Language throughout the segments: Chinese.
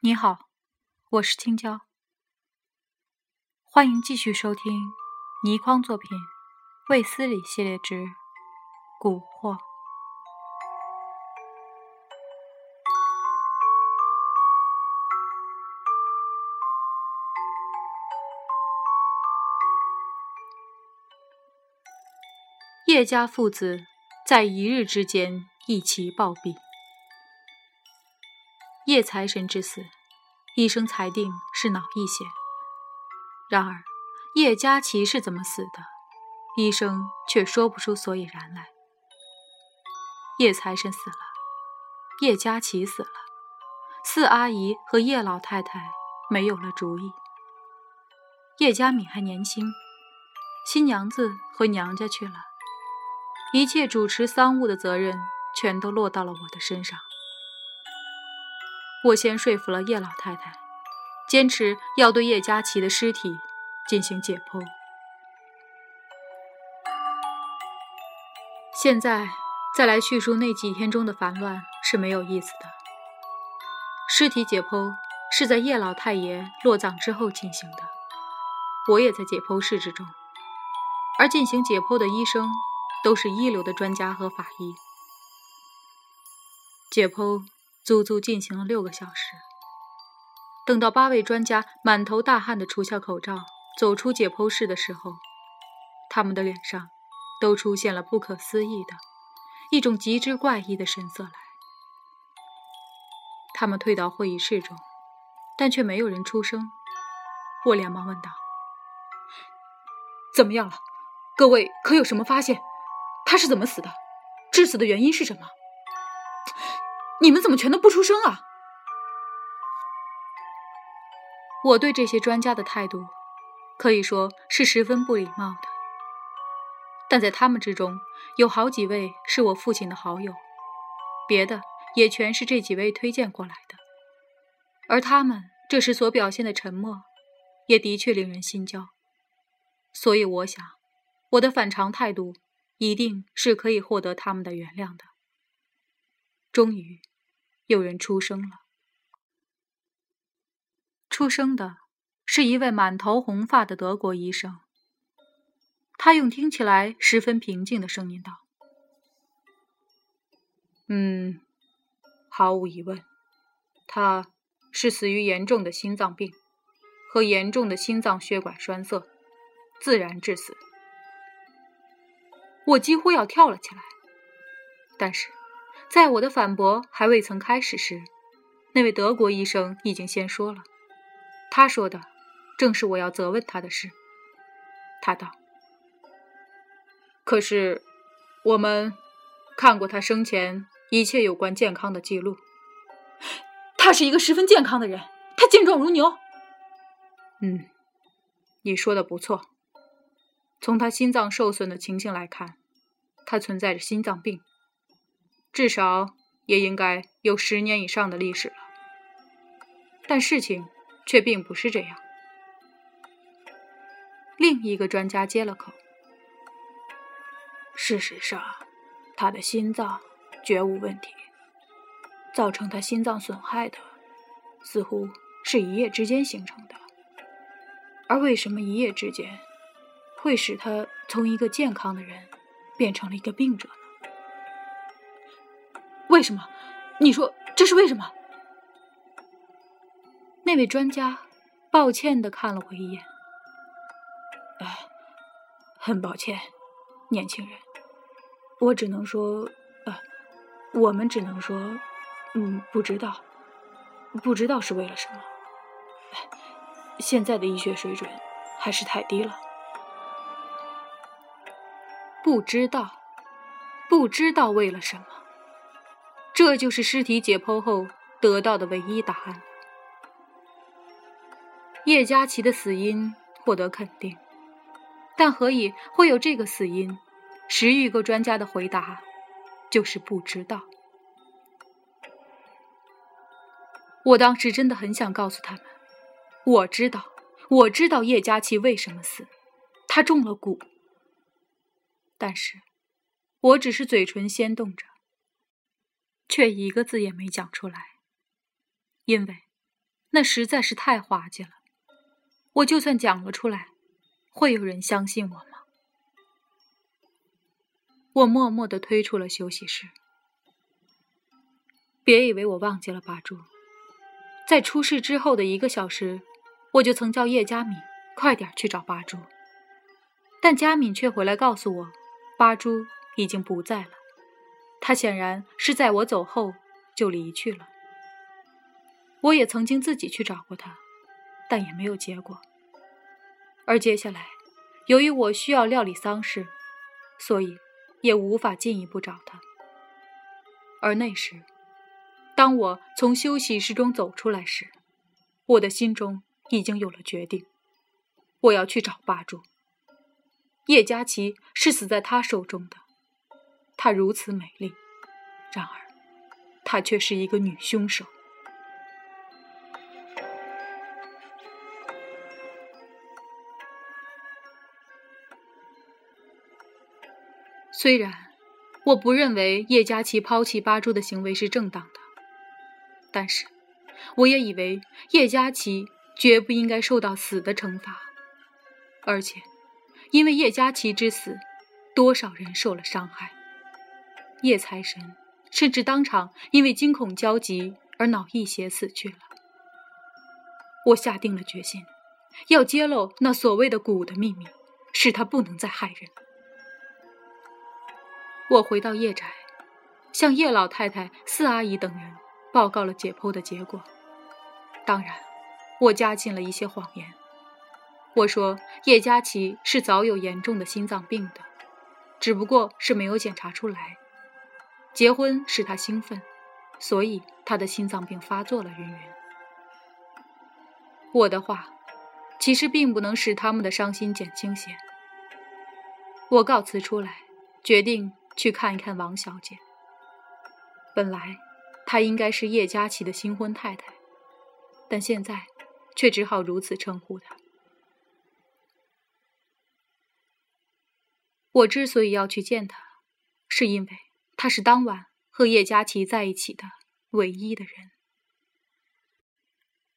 你好，我是青椒，欢迎继续收听倪匡作品《卫斯理系列之蛊惑》。叶家父子在一日之间一齐暴毙。叶财神之死，医生裁定是脑溢血。然而，叶佳琪是怎么死的，医生却说不出所以然来。叶财神死了，叶佳琪死了，四阿姨和叶老太太没有了主意。叶佳敏还年轻，新娘子回娘家去了，一切主持丧务的责任全都落到了我的身上。我先说服了叶老太太，坚持要对叶佳琪的尸体进行解剖。现在再来叙述那几天中的烦乱是没有意思的。尸体解剖是在叶老太爷落葬之后进行的，我也在解剖室之中，而进行解剖的医生都是一流的专家和法医。解剖。足足进行了六个小时。等到八位专家满头大汗的除下口罩，走出解剖室的时候，他们的脸上都出现了不可思议的一种极之怪异的神色来。他们退到会议室中，但却没有人出声。我连忙问道：“怎么样了？各位可有什么发现？他是怎么死的？致死的原因是什么？”你们怎么全都不出声啊？我对这些专家的态度，可以说是十分不礼貌的。但在他们之中，有好几位是我父亲的好友，别的也全是这几位推荐过来的。而他们这时所表现的沉默，也的确令人心焦。所以我想，我的反常态度，一定是可以获得他们的原谅的。终于，有人出声了。出声的是一位满头红发的德国医生。他用听起来十分平静的声音道：“嗯，毫无疑问，他是死于严重的心脏病和严重的心脏血管栓塞，自然致死。”我几乎要跳了起来，但是。在我的反驳还未曾开始时，那位德国医生已经先说了。他说的正是我要责问他的事。他道：“可是，我们看过他生前一切有关健康的记录。他是一个十分健康的人，他健壮如牛。嗯，你说的不错。从他心脏受损的情形来看，他存在着心脏病。”至少也应该有十年以上的历史了，但事情却并不是这样。另一个专家接了口：“事实上，他的心脏绝无问题，造成他心脏损害的似乎是一夜之间形成的。而为什么一夜之间会使他从一个健康的人变成了一个病者呢？”为什么？你说这是为什么？那位专家抱歉的看了我一眼。哎，很抱歉，年轻人，我只能说，呃，我们只能说，嗯，不知道，不知道是为了什么。现在的医学水准还是太低了。不知道，不知道为了什么。这就是尸体解剖后得到的唯一答案。叶佳琪的死因获得肯定，但何以会有这个死因？十余个专家的回答就是不知道。我当时真的很想告诉他们，我知道，我知道叶佳琪为什么死，他中了蛊。但是，我只是嘴唇先动着，却一个字也没讲出来，因为那实在是太滑稽了。我就算讲了出来，会有人相信我吗？我默默地退出了休息室。别以为我忘记了八柱，在出事之后的一个小时，我就曾叫叶佳敏快点去找八柱，但佳敏却回来告诉我，八珠已经不在了。他显然是在我走后就离去了。我也曾经自己去找过他，但也没有结果。而接下来，由于我需要料理丧事，所以。也无法进一步找他。而那时，当我从休息室中走出来时，我的心中已经有了决定：我要去找八柱。叶佳琪是死在他手中的，她如此美丽，然而，她却是一个女凶手。虽然我不认为叶佳琪抛弃八珠的行为是正当的，但是我也以为叶佳琪绝不应该受到死的惩罚。而且，因为叶佳琪之死，多少人受了伤害。叶财神甚至当场因为惊恐焦急而脑溢血死去了。我下定了决心，要揭露那所谓的蛊的秘密，使他不能再害人。我回到叶宅，向叶老太太、四阿姨等人报告了解剖的结果。当然，我加进了一些谎言。我说叶佳琪是早有严重的心脏病的，只不过是没有检查出来。结婚使他兴奋，所以他的心脏病发作了。云云，我的话其实并不能使他们的伤心减轻些。我告辞出来，决定。去看一看王小姐。本来她应该是叶佳琪的新婚太太，但现在却只好如此称呼她。我之所以要去见他，是因为他是当晚和叶佳琪在一起的唯一的人，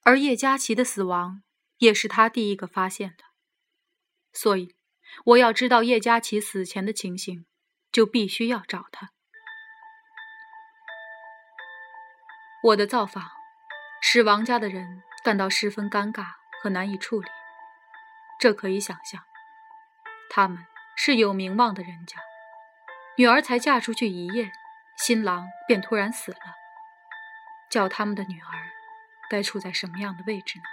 而叶佳琪的死亡也是他第一个发现的，所以我要知道叶佳琪死前的情形。就必须要找他。我的造访使王家的人感到十分尴尬和难以处理。这可以想象，他们是有名望的人家，女儿才嫁出去一夜，新郎便突然死了，叫他们的女儿该处在什么样的位置呢？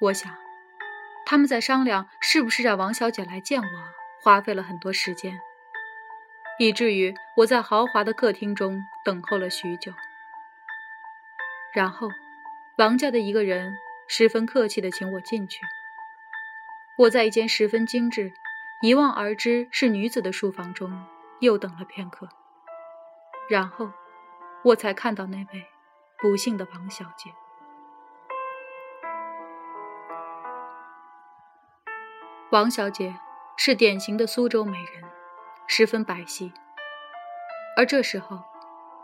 我想，他们在商量是不是让王小姐来见我。花费了很多时间，以至于我在豪华的客厅中等候了许久。然后，王家的一个人十分客气地请我进去。我在一间十分精致、一望而知是女子的书房中又等了片刻，然后我才看到那位不幸的王小姐。王小姐。是典型的苏州美人，十分白皙。而这时候，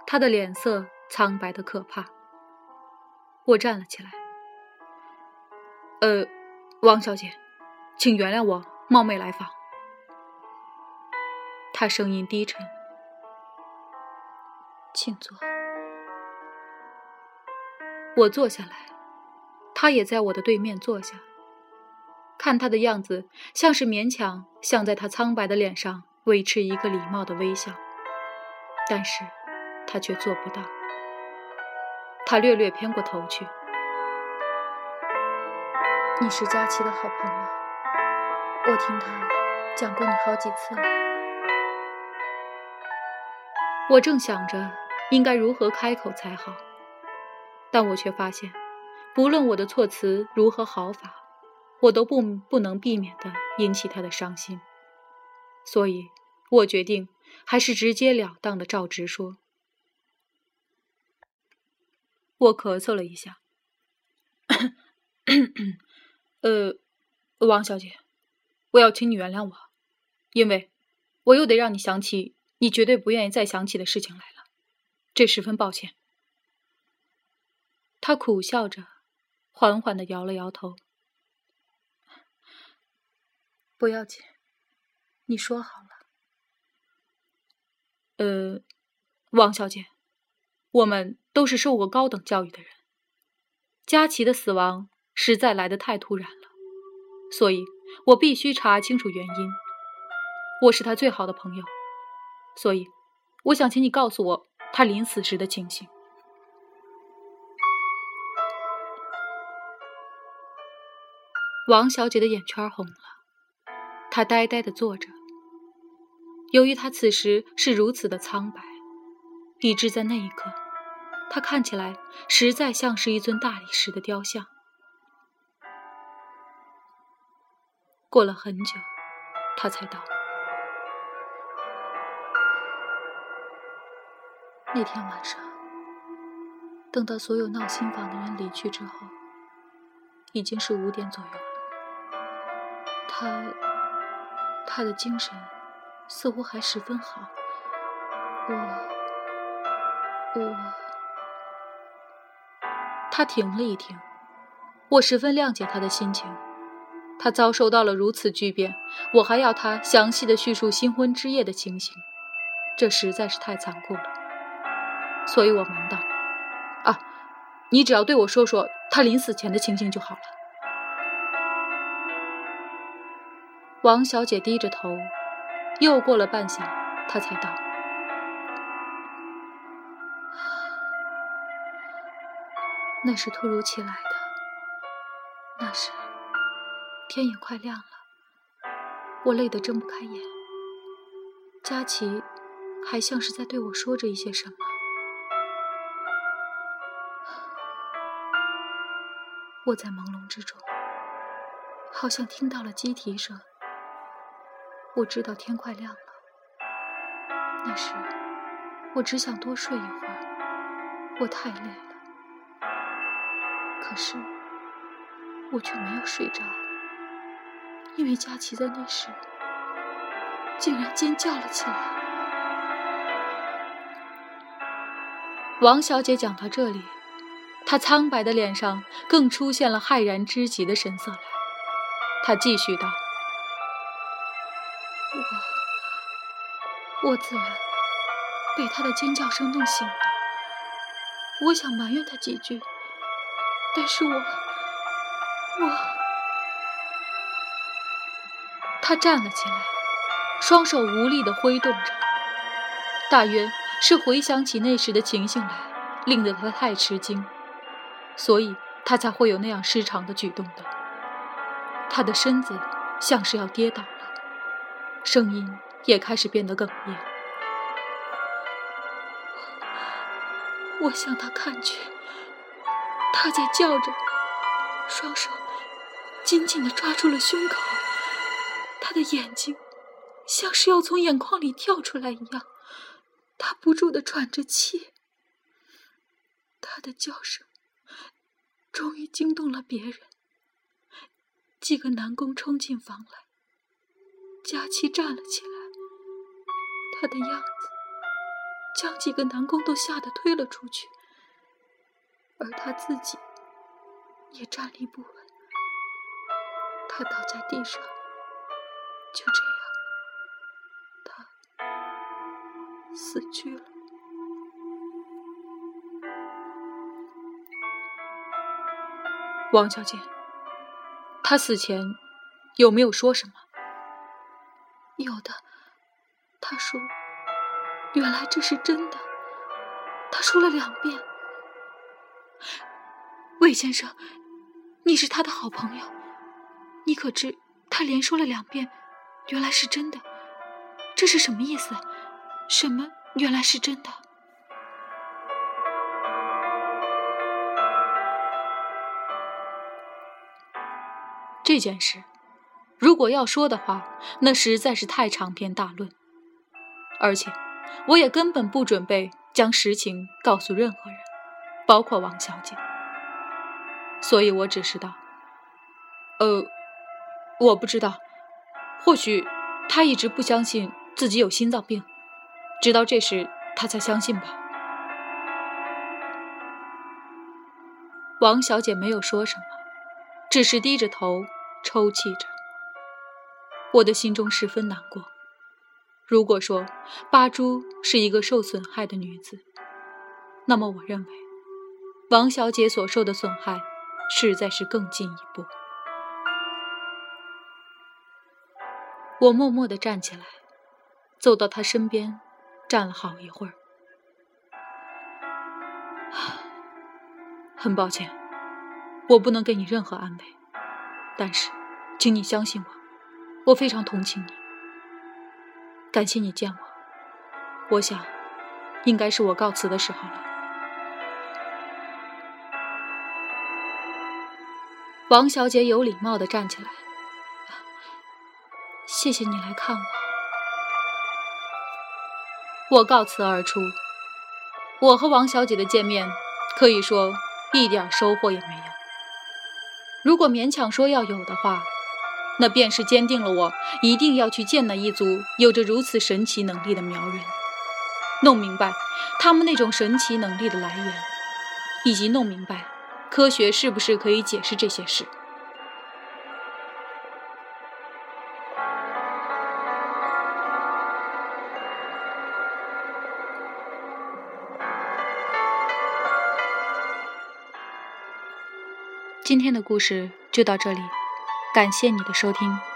她的脸色苍白的可怕。我站了起来。呃，王小姐，请原谅我冒昧来访。他声音低沉。请坐。我坐下来，他也在我的对面坐下。看他的样子，像是勉强想在他苍白的脸上维持一个礼貌的微笑，但是，他却做不到。他略略偏过头去。你是佳琪的好朋友，我听他讲过你好几次了。我正想着应该如何开口才好，但我却发现，不论我的措辞如何好法。我都不不能避免的引起他的伤心，所以我决定还是直截了当的照直说。我咳嗽了一下，呃，王小姐，我要请你原谅我，因为我又得让你想起你绝对不愿意再想起的事情来了，这十分抱歉。他苦笑着，缓缓的摇了摇头。不要紧，你说好了。呃，王小姐，我们都是受过高等教育的人。佳琪的死亡实在来得太突然了，所以我必须查清楚原因。我是他最好的朋友，所以我想请你告诉我他临死时的情形。王小姐的眼圈红了，她呆呆的坐着。由于她此时是如此的苍白，以致在那一刻，她看起来实在像是一尊大理石的雕像。过了很久，他才到。那天晚上，等到所有闹新房的人离去之后，已经是五点左右了。他，他的精神似乎还十分好。我，我，他停了一停。我十分谅解他的心情。他遭受到了如此巨变，我还要他详细的叙述新婚之夜的情形，这实在是太残酷了。所以我忙道：“啊，你只要对我说说他临死前的情形就好了。”王小姐低着头，又过了半晌，她才道：“那是突如其来的，那是天也快亮了，我累得睁不开眼。佳琪还像是在对我说着一些什么。”我在朦胧之中，好像听到了鸡啼声。我知道天快亮了。那时，我只想多睡一会儿，我太累了。可是，我却没有睡着，因为佳琪在那时竟然尖叫了起来。王小姐讲到这里。她苍白的脸上更出现了骇然之极的神色来。她继续道：“我，我自然被他的尖叫声弄醒了。我想埋怨他几句，但是我，我……”他站了起来，双手无力地挥动着，大约是回想起那时的情形来，令得他太吃惊。所以他才会有那样失常的举动的。他的身子像是要跌倒了，声音也开始变得哽咽。我向他看去，他在叫着，双手紧紧地抓住了胸口，他的眼睛像是要从眼眶里跳出来一样，他不住地喘着气，他的叫声。终于惊动了别人，几个男工冲进房来。佳琪站了起来，他的样子将几个男工都吓得推了出去，而他自己也站立不稳，他倒在地上。就这样，他死去了。王小姐，他死前有没有说什么？有的，他说：“原来这是真的。”他说了两遍。魏先生，你是他的好朋友，你可知他连说了两遍，原来是真的？这是什么意思？什么原来是真的？这件事，如果要说的话，那实在是太长篇大论，而且我也根本不准备将实情告诉任何人，包括王小姐。所以我只是道：“呃，我不知道，或许他一直不相信自己有心脏病，直到这时他才相信吧。王小姐没有说什么，只是低着头抽泣着。我的心中十分难过。如果说八珠是一个受损害的女子，那么我认为王小姐所受的损害实在是更进一步。我默默地站起来，走到他身边，站了好一会儿。很抱歉，我不能给你任何安慰，但是，请你相信我，我非常同情你。感谢你见我，我想，应该是我告辞的时候了。王小姐有礼貌地站起来，谢谢你来看我。我告辞而出。我和王小姐的见面，可以说一点收获也没有。如果勉强说要有的话，那便是坚定了我一定要去见那一族有着如此神奇能力的苗人，弄明白他们那种神奇能力的来源，以及弄明白科学是不是可以解释这些事。今天的故事就到这里。感谢你的收听。